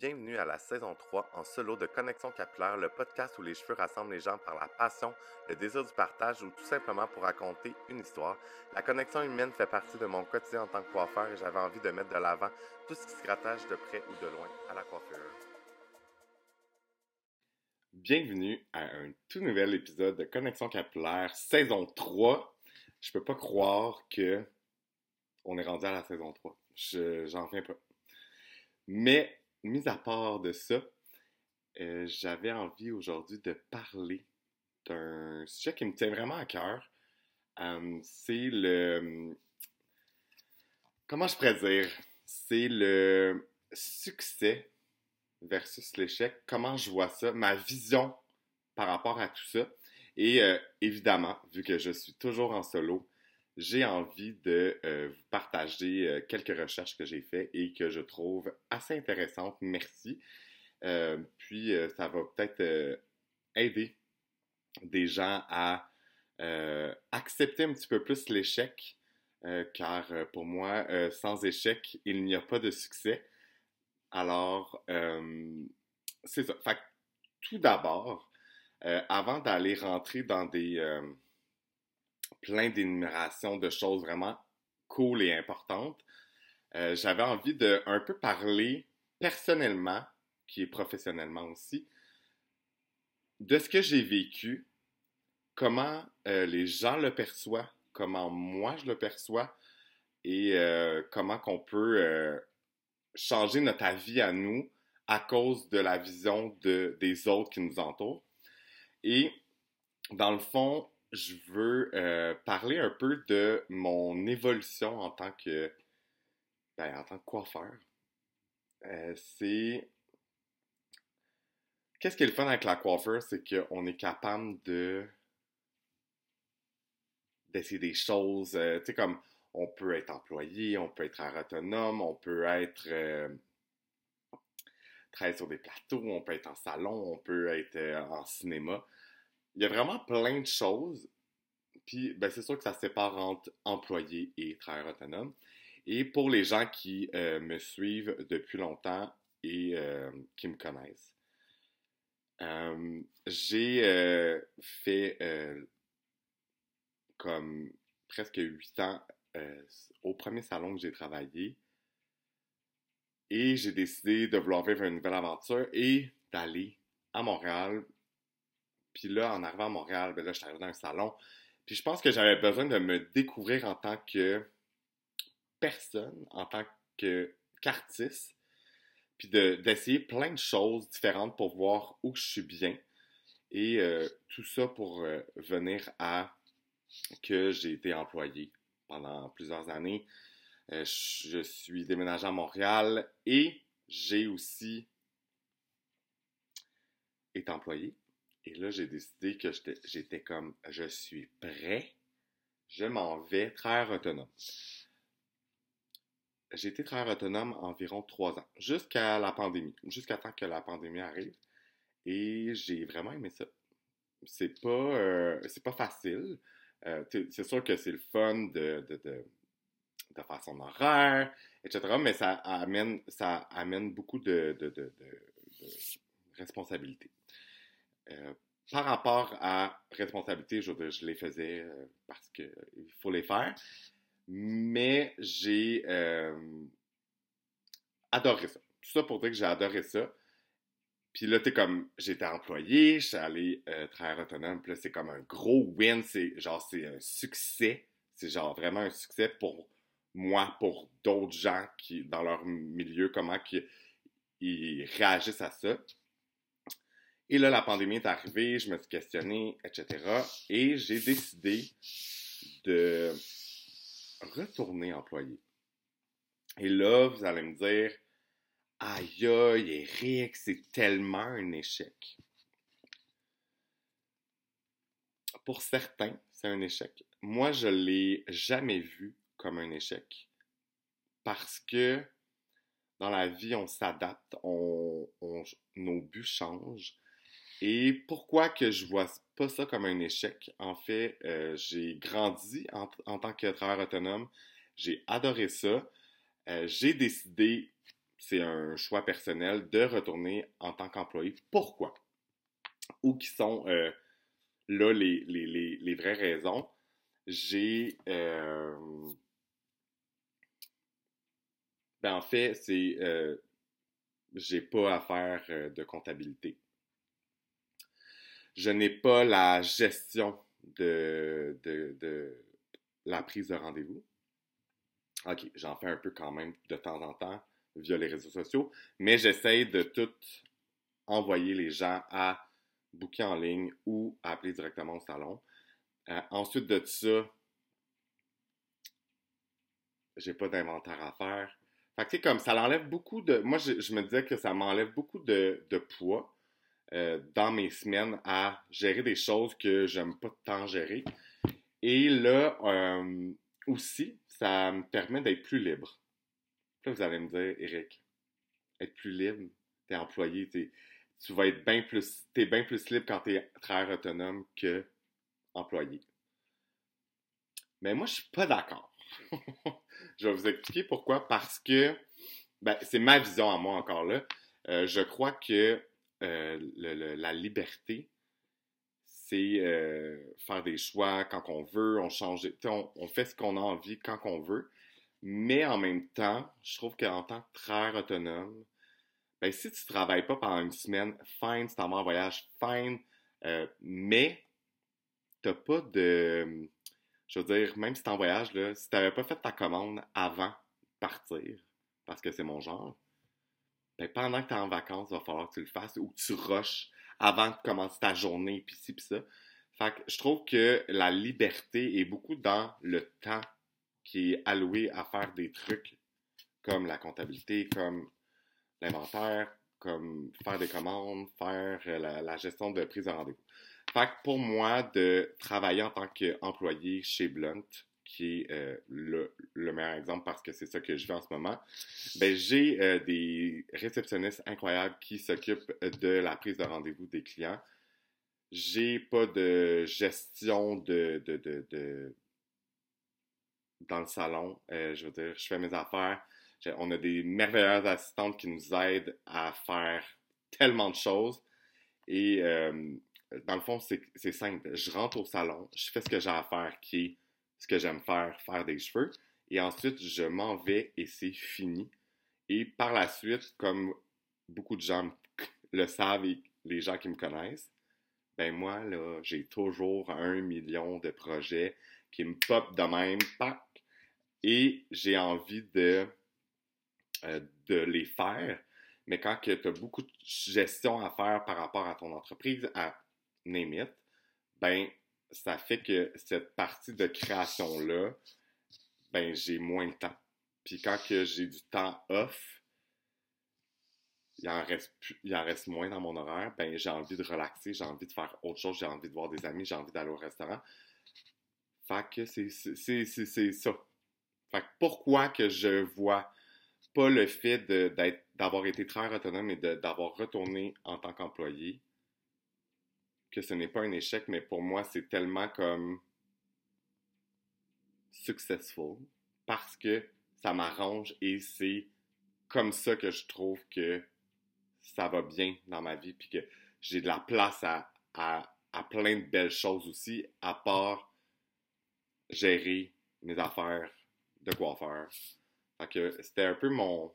Bienvenue à la saison 3 en solo de Connexion Capillaire, le podcast où les cheveux rassemblent les gens par la passion, le désir du partage ou tout simplement pour raconter une histoire. La connexion humaine fait partie de mon quotidien en tant que coiffeur et j'avais envie de mettre de l'avant tout ce qui se rattache de près ou de loin à la coiffure. Bienvenue à un tout nouvel épisode de Connexion Capillaire, saison 3. Je peux pas croire que on est rendu à la saison 3. Je, j'en reviens pas. Mais mis à part de ça, euh, j'avais envie aujourd'hui de parler d'un sujet qui me tient vraiment à cœur. Euh, c'est le. Comment je pourrais dire? C'est le succès versus l'échec. Comment je vois ça? Ma vision par rapport à tout ça. Et euh, évidemment, vu que je suis toujours en solo, j'ai envie de euh, vous partager euh, quelques recherches que j'ai faites et que je trouve assez intéressantes. Merci. Euh, puis, ça va peut-être aider des gens à accepter un petit peu plus l'échec, car pour moi, sans échec, il n'y a pas de succès. Alors, c'est ça. Fait tout d'abord, avant d'aller rentrer dans des plein d'énumérations de choses vraiment cool et importantes. Euh, j'avais envie de un peu parler personnellement, qui est professionnellement aussi, de ce que j'ai vécu, comment euh, les gens le perçoivent, comment moi je le perçois et euh, comment qu'on peut changer notre avis à nous à cause de la vision de, des autres qui nous entourent. Et dans le fond, je veux euh, parler un peu de mon évolution en tant que, ben, en tant coiffeur. Euh, c'est. Qu'est-ce qui est le fun avec la coiffeur? C'est qu'on est capable de. d'essayer des choses. Euh, tu sais, comme on peut être employé, on peut être autonome, on peut être. travailler sur des plateaux, on peut être en salon, on peut être en cinéma il y a vraiment plein de choses. Puis, ben, c'est sûr que ça sépare entre employé et travailleur autonome. Et pour les gens qui euh, me suivent depuis longtemps et euh, qui me connaissent, euh, j'ai fait comme presque huit ans au premier salon que j'ai travaillé. Et j'ai décidé de vouloir vivre une nouvelle aventure et d'aller à Montréal puis là, en arrivant à Montréal, ben là, je suis arrivé dans un salon. Puis je pense que j'avais besoin de me découvrir en tant que personne, en tant qu'artiste, puis d'essayer plein de choses différentes pour voir où je suis bien. Et euh, tout ça pour euh, venir à que j'ai été employé pendant plusieurs années. Euh, je suis déménagé à Montréal et j'ai aussi été employé. Et là, j'ai décidé que j'étais comme, je suis prêt, je m'en vais travailler autonome. J'ai été travailleur autonome environ trois ans, jusqu'à la pandémie, jusqu'à temps que la pandémie arrive. Et j'ai vraiment aimé ça. C'est pas, euh, c'est pas facile. Euh, c'est sûr que c'est le fun de, faire son horaire, etc. Mais ça amène, ça amène beaucoup de responsabilités. Euh, par rapport à responsabilité, je, les faisais euh, parce qu'il faut les faire. Mais j'ai euh, adoré ça. Tout ça pour dire que j'ai adoré ça. Puis là, t'es comme, j'étais employé, je suis allé travailler autonome. Puis là, c'est comme un gros win. C'est genre, c'est un succès. C'est genre vraiment un succès pour moi, pour d'autres gens qui, dans leur milieu, comment ils réagissent à ça. Et là, la pandémie est arrivée, je me suis questionné, etc. Et j'ai décidé de retourner employé. Et là, vous allez me dire, aïe aïe, Eric, c'est tellement un échec. Pour certains, c'est un échec. Moi, je l'ai jamais vu comme un échec parce que dans la vie, on s'adapte, on, nos buts changent. Et pourquoi que je vois pas ça comme un échec? En fait, euh, j'ai grandi en, tant que travailleur autonome. J'ai adoré ça. Euh, j'ai décidé, c'est un choix personnel de retourner en tant qu'employé. Pourquoi? Ou qui sont euh, là les, les, vraies raisons? J'ai. Ben en fait, c'est. J'ai pas à faire de comptabilité. Je n'ai pas la gestion de, la prise de rendez-vous. OK, j'en fais un peu quand même de temps en temps via les réseaux sociaux, mais j'essaie de tout envoyer les gens à booker en ligne ou à appeler directement au salon. Euh, ensuite de ça, j'ai pas d'inventaire à faire. Fait que, comme ça l'enlève beaucoup de. Moi, je, me disais que ça m'enlève beaucoup de, poids euh, dans mes semaines à gérer des choses que j'aime pas tant gérer. Et là, euh, aussi, ça me permet d'être plus libre. Là, vous allez me dire, Eric, être plus libre, t'es employé, tu vas être bien plus, t'es bien plus libre quand t'es travailleur autonome que employé. Mais moi, je suis pas d'accord. je vais vous expliquer pourquoi. Parce que, ben, c'est ma vision à moi encore là. Euh, je crois que euh, la liberté, c'est euh, faire des choix quand on veut, on change, on, fait ce qu'on a envie quand on veut. Mais en même temps, je trouve qu'en tant que travailleur autonome, ben, si tu ne travailles pas pendant une semaine, fine, si tu en voyage, fine, euh, mais tu n'as pas de. Je veux dire, même si tu en voyage, là, si tu n'avais pas fait ta commande avant de partir, parce que c'est mon genre, ben, pendant que tu es en vacances, il va falloir que tu le fasses ou que tu rushes avant de commencer ta journée, puis ci, puis ça. Fait que je trouve que la liberté est beaucoup dans le temps qui est alloué à faire des trucs comme la comptabilité, comme l'inventaire, comme faire des commandes, faire euh, la, gestion de prise de rendez-vous. Fait pour moi, de travailler en tant qu'employé chez Blunt, qui est euh, le, meilleur exemple parce que c'est ça que je fais en ce moment, ben, j'ai euh, des réceptionnistes incroyables qui s'occupent de la prise de rendez-vous des clients. J'ai pas de gestion de, de, de dans le salon. Euh, je veux dire, je fais mes affaires. On a des merveilleuses assistantes qui nous aident à faire tellement de choses. Et dans le fond, c'est simple. Je rentre au salon, je fais ce que j'ai à faire, qui est ce que j'aime faire, faire des cheveux. Et ensuite, je m'en vais et c'est fini. Et par la suite, comme beaucoup de gens le savent et les gens qui me connaissent, ben moi, là, j'ai toujours un million de projets qui me pop de même, et j'ai envie de, euh, de les faire. Mais quand tu as beaucoup de gestion à faire par rapport à ton entreprise, à name ben, ça fait que cette partie de création-là, ben, j'ai moins de temps. Puis quand j'ai du temps off, il en reste il en reste moins dans mon horaire, ben, j'ai envie de relaxer, j'ai envie de faire autre chose, j'ai envie de voir des amis, j'ai envie d'aller au restaurant. Fait que c'est ça. Fait que pourquoi que je vois pas le fait d'avoir été très autonome et d'avoir retourné en tant qu'employé, que ce n'est pas un échec, mais pour moi, c'est tellement comme successful parce que ça m'arrange et c'est comme ça que je trouve que ça va bien dans ma vie puis que j'ai de la place à, à, plein de belles choses aussi, à part gérer mes affaires de quoi faire. que c'était un peu mon,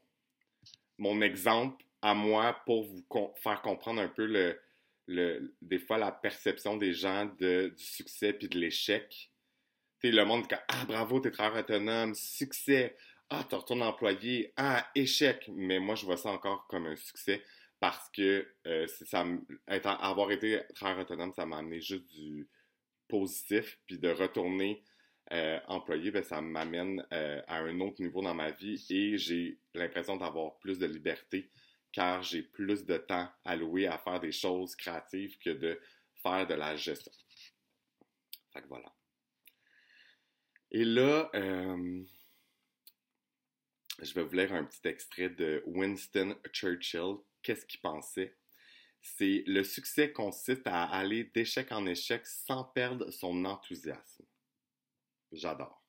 mon exemple à moi pour vous faire comprendre un peu le, le, des fois la perception des gens de, du succès puis de l'échec. Tu le monde dit Ah, bravo, t'es très autonome, succès. Ah, tu retournes employé. Ah, échec. Mais moi, je vois ça encore comme un succès parce que euh, ça, avoir été très autonome, ça m'a amené juste du positif puis de retourner euh, employé, ben, ça m'amène euh, à un autre niveau dans ma vie et j'ai l'impression d'avoir plus de liberté car j'ai plus de temps alloué à faire des choses créatives que de faire de la gestion. Fait que voilà. Et là, euh, je vais vous lire un petit extrait de Winston Churchill. Qu'est-ce qu'il pensait? C'est le succès consiste à aller d'échec en échec sans perdre son enthousiasme. J'adore.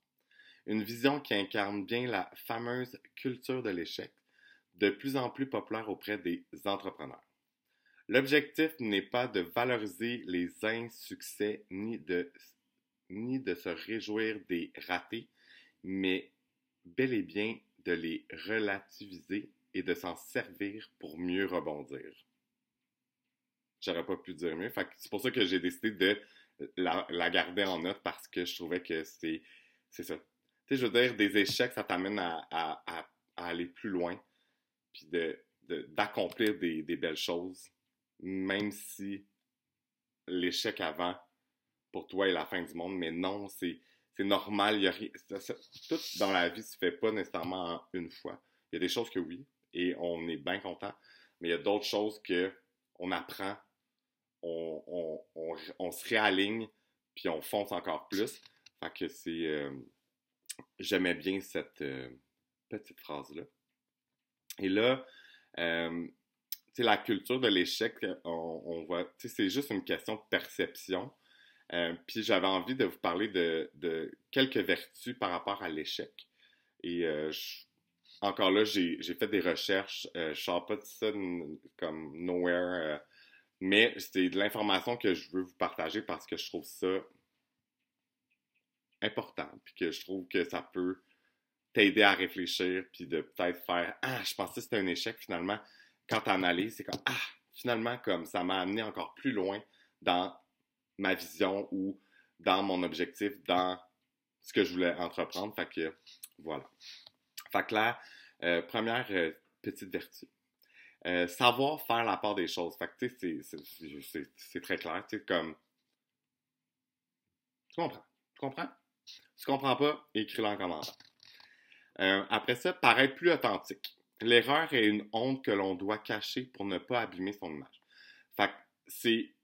Une vision qui incarne bien la fameuse culture de l'échec, de plus en plus populaire auprès des entrepreneurs. L'objectif n'est pas de valoriser les insuccès ni de, ni de se réjouir des ratés, mais bel et bien de les relativiser et de s'en servir pour mieux rebondir. J'aurais pas pu dire mieux. C'est pour ça que j'ai décidé de la, garder en note parce que je trouvais que c'est ça. Tu sais, je veux dire, des échecs, ça t'amène à, aller plus loin, puis d'accomplir de, des, des belles choses, même si l'échec avant, pour toi, est la fin du monde. Mais non, c'est normal. Y a tout dans la vie se fait pas nécessairement en une fois. Il y a des choses que oui, et on est bien content. Mais il y a d'autres choses que on apprend, on, on, se réaligne, puis on fonce encore plus. Fait que c'est. Euh, j'aimais bien cette euh, petite phrase-là. Et là, euh, la culture de l'échec, on, voit, c'est juste une question de perception. puis j'avais envie de vous parler de, quelques vertus par rapport à l'échec. Et encore là, j'ai fait des recherches. je ne sors pas de ça comme nowhere mais c'est de l'information que je veux vous partager parce que je trouve ça important, puis que je trouve que ça peut t'aider à réfléchir, puis de peut-être faire Ah, je pensais que c'était un échec finalement. Quand tu analyses, c'est comme Ah, finalement, comme ça m'a amené encore plus loin dans ma vision ou dans mon objectif, dans ce que je voulais entreprendre. Fait que voilà. Fait que là, euh, première euh, petite vertu. Euh, savoir faire la part des choses. Fait que, tu sais, c'est très clair. Tu sais, comme. Tu comprends? Tu comprends? Tu comprends pas? Écris-le en commentaire. Euh, après ça, paraître plus authentique. L'erreur est une honte que l'on doit cacher pour ne pas abîmer son image. Fait que c'est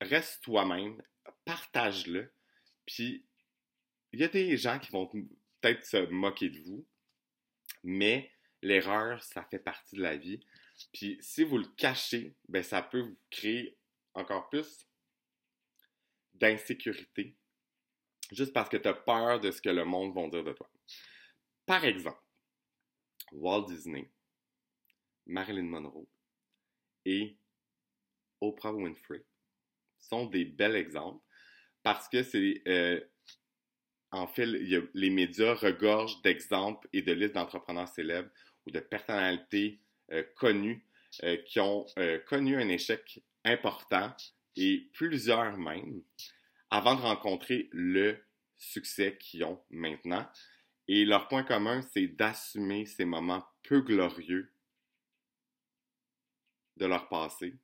reste toi-même, partage-le, puis il y a des gens qui vont peut-être se moquer de vous, mais l'erreur, ça fait partie de la vie. Puis si vous le cachez, ben ça peut vous créer encore plus d'insécurité, juste parce que tu as peur de ce que le monde va dire de toi. Par exemple, Walt Disney, Marilyn Monroe et Oprah Winfrey sont des bels exemples parce que c'est euh, en fait les médias regorgent d'exemples et de listes d'entrepreneurs célèbres ou de personnalités euh, connus euh, qui ont euh, connu un échec important et plusieurs même avant de rencontrer le succès qu'ils ont maintenant. Et leur point commun, c'est d'assumer ces moments peu glorieux de leur passé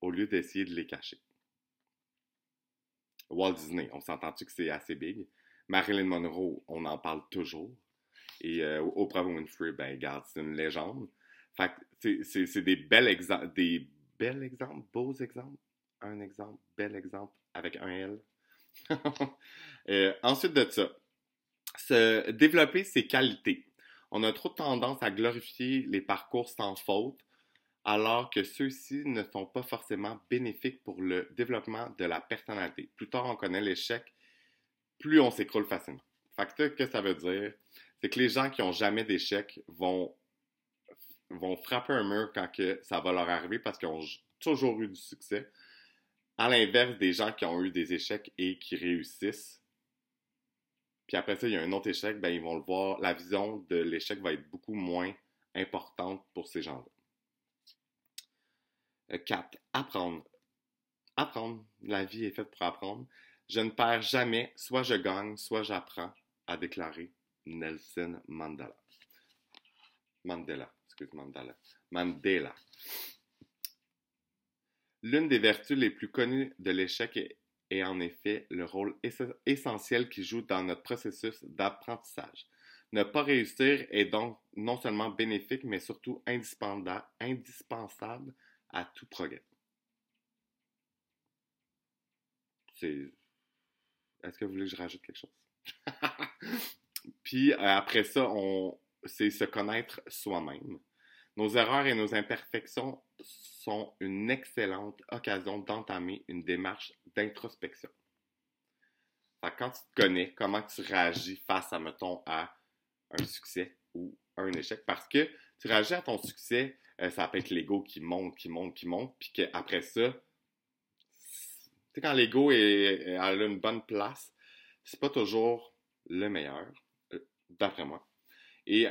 au lieu d'essayer de les cacher. Walt Disney, on s'entend-tu que c'est assez big? Marilyn Monroe, on en parle toujours. Et Oprah Winfrey, ben, regarde, c'est une légende. Fait c'est des bels exemples, des bels exemples, beaux exemples. Un exemple, bel exemple avec un L. Euh, ensuite de ça, se développer ses qualités. On a trop tendance à glorifier les parcours sans faute, alors que ceux-ci ne sont pas forcément bénéfiques pour le développement de la personnalité. Plus tard on connaît l'échec, plus on s'écroule facilement. Fait que, ça veut dire, c'est que les gens qui n'ont jamais d'échec vont vont frapper un mur quand que ça va leur arriver parce qu'ils ont toujours eu du succès. À l'inverse des gens qui ont eu des échecs et qui réussissent. Puis après ça, il y a un autre échec, ben, ils vont le voir. La vision de l'échec va être beaucoup moins importante pour ces gens-là. 4. Euh, apprendre. Apprendre. La vie est faite pour apprendre. Je ne perds jamais, soit je gagne, soit j'apprends, a déclaré Nelson Mandela. Mandela excuse Mandela. Mandela. L'une des vertus les plus connues de l'échec est, en effet le rôle essentiel qu'il joue dans notre processus d'apprentissage. Ne pas réussir est donc non seulement bénéfique, mais surtout indispensable à tout progrès. Est-ce que vous voulez que je rajoute quelque chose? Puis euh, après ça, on, c'est se connaître soi-même. Nos erreurs et nos imperfections sont une excellente occasion d'entamer une démarche d'introspection. Quand tu te connais, comment tu réagis face à, mettons, à un succès ou un échec, parce que tu réagis à ton succès, euh, ça peut être l'ego qui monte, qui monte, qui monte, puis qu'après ça, tu sais, quand l'ego a une bonne place, c'est pas toujours le meilleur, euh, d'après moi. Et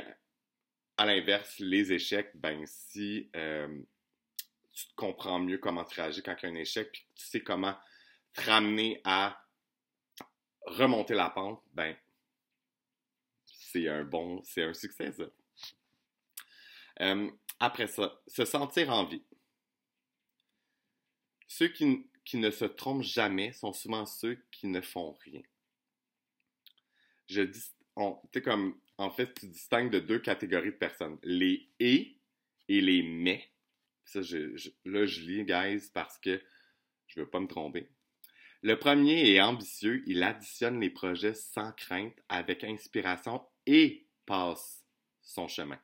à l'inverse, les échecs, ben si euh, tu comprends mieux comment tu réagis quand il y a un échec, puis tu sais comment te ramener à remonter la pente, ben c'est un bon, c'est un succès ça. Euh, après ça, se sentir en vie. Ceux qui, ne se trompent jamais sont souvent ceux qui ne font rien. Je dis, tu comme, en fait, tu distingues de deux catégories de personnes. Les et et les mais. Ça, là, je lis, guys, parce que je veux pas me tromper. Le premier est ambitieux. Il additionne les projets sans crainte, avec inspiration et passe son chemin.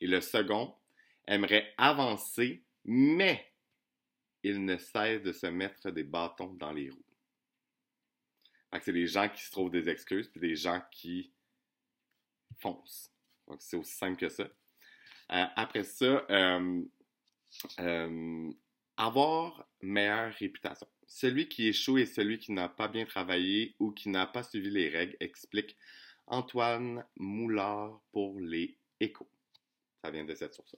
Et le second aimerait avancer, mais il ne cesse de se mettre des bâtons dans les roues. C'est des gens qui se trouvent des excuses, puis des gens qui Donc, c'est aussi simple que ça. Euh, après ça, euh, euh, avoir meilleure réputation. Celui qui échoue et celui qui n'a pas bien travaillé ou qui n'a pas suivi les règles, explique Antoine Moulard pour les échos. Ça vient de cette source.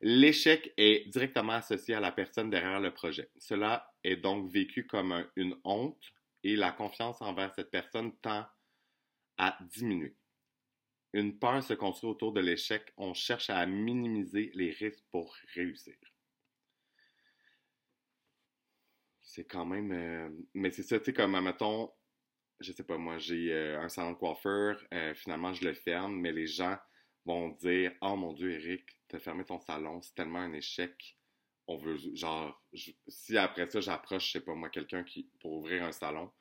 L'échec est directement associé à la personne derrière le projet. Cela est donc vécu comme une honte et la confiance envers cette personne tend à diminuer. Une peur se construit autour de l'échec. On cherche à minimiser les risques pour réussir. C'est quand même. Euh, mais c'est ça, tu sais, comme, mettons, je sais pas, moi, j'ai euh, un salon de coiffeur, finalement, je le ferme, mais les gens vont dire Oh mon Dieu, Eric, t'as fermé ton salon, c'est tellement un échec. On veut, genre, si après ça, j'approche, je sais pas moi, quelqu'un qui pour ouvrir un salon,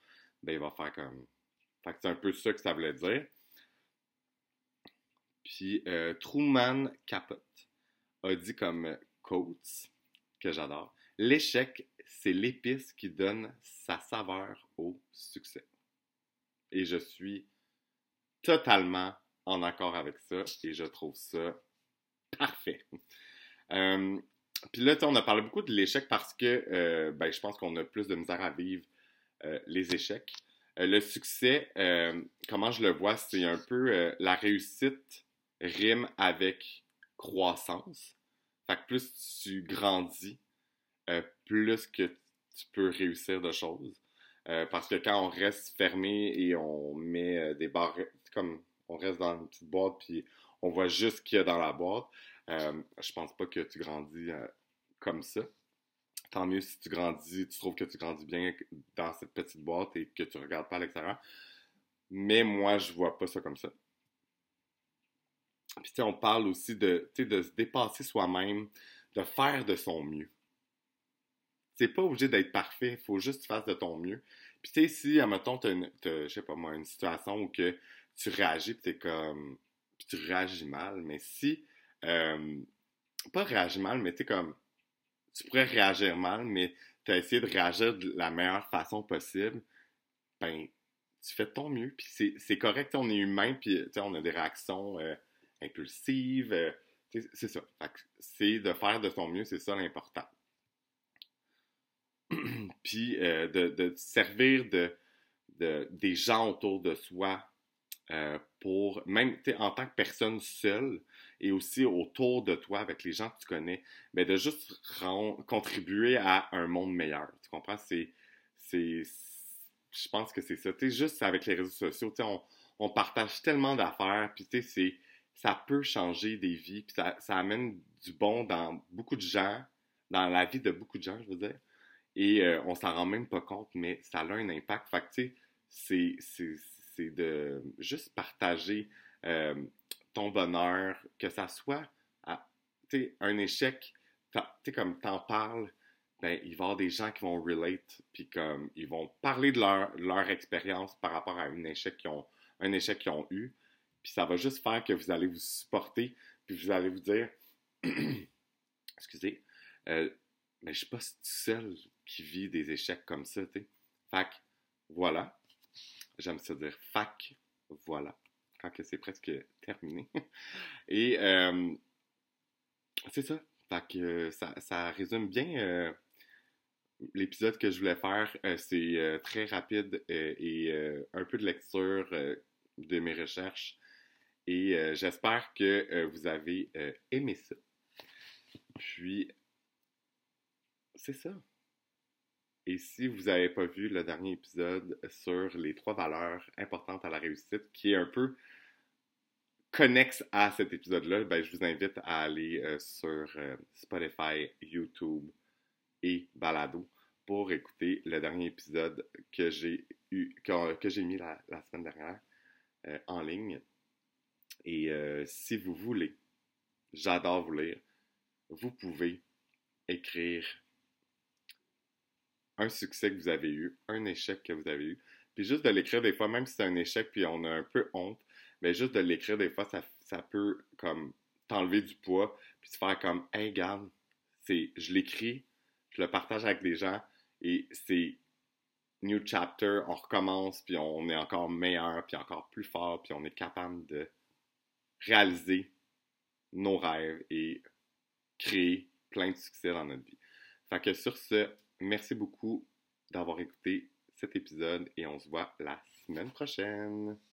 ben il va faire comme. Fait que c'est un peu ça que ça voulait dire. Puis euh, Truman Capote a dit comme quotes, que j'adore L'échec, c'est l'épice qui donne sa saveur au succès. Et je suis totalement en accord avec ça et je trouve ça parfait. Euh, puis là, on a parlé beaucoup de l'échec parce que euh, ben, je pense qu'on a plus de misère à vivre euh, les échecs. le succès, comment je le vois, c'est un peu la réussite rime avec croissance. Fait que plus tu grandis, plus que tu peux réussir de choses. parce que quand on reste fermé et on met des barres, comme on reste dans une petite boîte puis on voit juste ce qu'il y a dans la boîte. Euh, je pense pas que tu grandis euh, comme ça. Tant mieux si tu grandis, tu trouves que tu grandis bien dans cette petite boîte et que tu regardes pas à l'extérieur. Mais moi, je vois pas ça comme ça. Puis on parle aussi de, de se dépasser soi-même, de faire de son mieux. C'est pas obligé d'être parfait, il faut juste que tu fasses de ton mieux. Puis tu sais, si, admettons, tu as, sais pas moi, une situation où que tu réagis, puis t'es comme. Puis tu réagis mal. Mais si. Euh, pas réagir mal, mais tu comme. Tu pourrais réagir mal, mais tu as essayé de réagir de la meilleure façon possible. Ben, tu fais de ton mieux. Puis c'est correct, on est humain, puis on a des réactions euh, impulsives. Euh, c'est ça. C'est de faire de ton mieux, c'est ça l'important. puis de, de, servir de, de, des gens autour de soi euh, pour, même en tant que personne seule et aussi autour de toi, avec les gens que tu connais, mais de juste contribuer à un monde meilleur. Tu comprends? C'est, je pense que c'est ça. Tu sais, juste avec les réseaux sociaux, on, on partage tellement d'affaires, puis tu sais, c'est, ça peut changer des vies, puis ça, ça amène du bon dans beaucoup de gens, dans la vie de beaucoup de gens, je veux dire. Et euh, on s'en rend même pas compte, mais ça a un impact. Fait que, tu sais, c'est de juste partager euh, ton bonheur, que ça soit un échec, tu comme t'en parles, ben, il va y avoir des gens qui vont relate, puis comme ils vont parler de leur, leur expérience par rapport à un échec qu'ils ont, un échec qu'ils ont eu, puis ça va juste faire que vous allez vous supporter, puis vous allez vous dire, excusez, euh, mais je suis pas seul qui vit des échecs comme ça, tu Fait voilà, J'aime ça dire fac, voilà, quand c'est presque terminé. Et euh, c'est ça. Fait que ça, résume bien euh, l'épisode que je voulais faire. Euh, c'est très rapide et un peu de lecture de mes recherches. Et j'espère que vous avez aimé ça. Puis, c'est ça. Et si vous n'avez pas vu le dernier épisode sur les trois valeurs importantes à la réussite, qui est un peu connexe à cet épisode-là, ben, je vous invite à aller euh, sur euh, Spotify, YouTube et Balado pour écouter le dernier épisode que j'ai mis la, semaine dernière euh, en ligne. Et si vous voulez, j'adore vous lire, vous pouvez écrire un succès que vous avez eu, un échec que vous avez eu. Puis juste de l'écrire des fois, même si c'est un échec, puis on a un peu honte, mais juste de l'écrire des fois, ça, peut comme t'enlever du poids, puis te faire comme, hey, garde, c'est, je l'écris, je le partage avec des gens, et c'est new chapter, on recommence, puis on est encore meilleur, puis encore plus fort, puis on est capable de réaliser nos rêves et créer plein de succès dans notre vie. Fait que sur ce, Merci beaucoup d'avoir écouté cet épisode et on se voit la semaine prochaine.